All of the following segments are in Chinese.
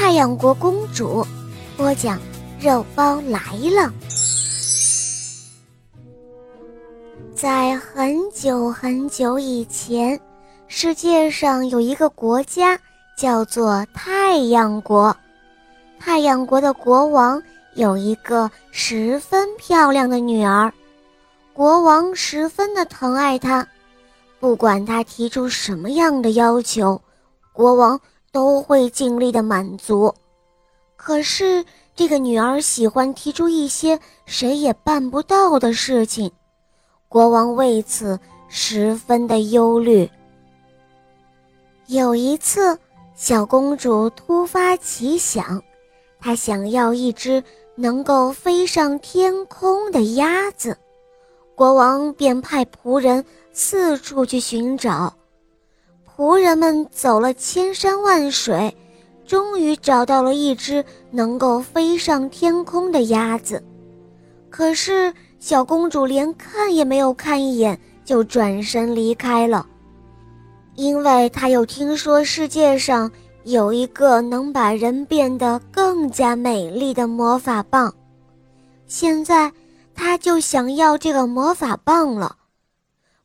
太阳国公主》，播讲肉包来了。在很久很久以前，世界上有一个国家叫做太阳国。太阳国的国王有一个十分漂亮的女儿，国王十分的疼爱她，不管她提出什么样的要求，国王。都会尽力的满足，可是这个女儿喜欢提出一些谁也办不到的事情，国王为此十分的忧虑。有一次，小公主突发奇想，她想要一只能够飞上天空的鸭子，国王便派仆人四处去寻找。仆人们走了千山万水，终于找到了一只能够飞上天空的鸭子。可是小公主连看也没有看一眼，就转身离开了，因为她又听说世界上有一个能把人变得更加美丽的魔法棒。现在她就想要这个魔法棒了。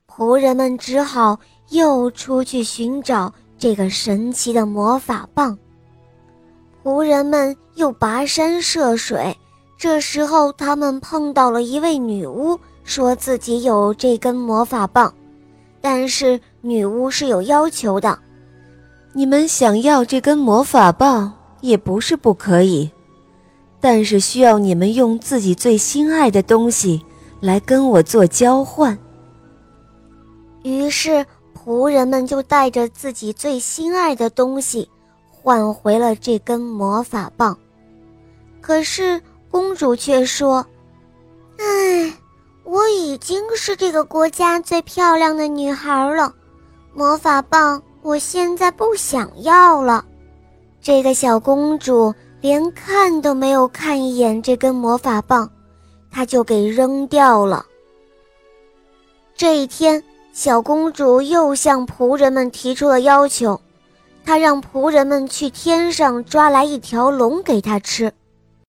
仆人们只好。又出去寻找这个神奇的魔法棒。仆人们又跋山涉水，这时候他们碰到了一位女巫，说自己有这根魔法棒，但是女巫是有要求的：你们想要这根魔法棒也不是不可以，但是需要你们用自己最心爱的东西来跟我做交换。于是。仆人们就带着自己最心爱的东西，换回了这根魔法棒。可是公主却说：“唉，我已经是这个国家最漂亮的女孩了，魔法棒我现在不想要了。”这个小公主连看都没有看一眼这根魔法棒，她就给扔掉了。这一天。小公主又向仆人们提出了要求，她让仆人们去天上抓来一条龙给她吃。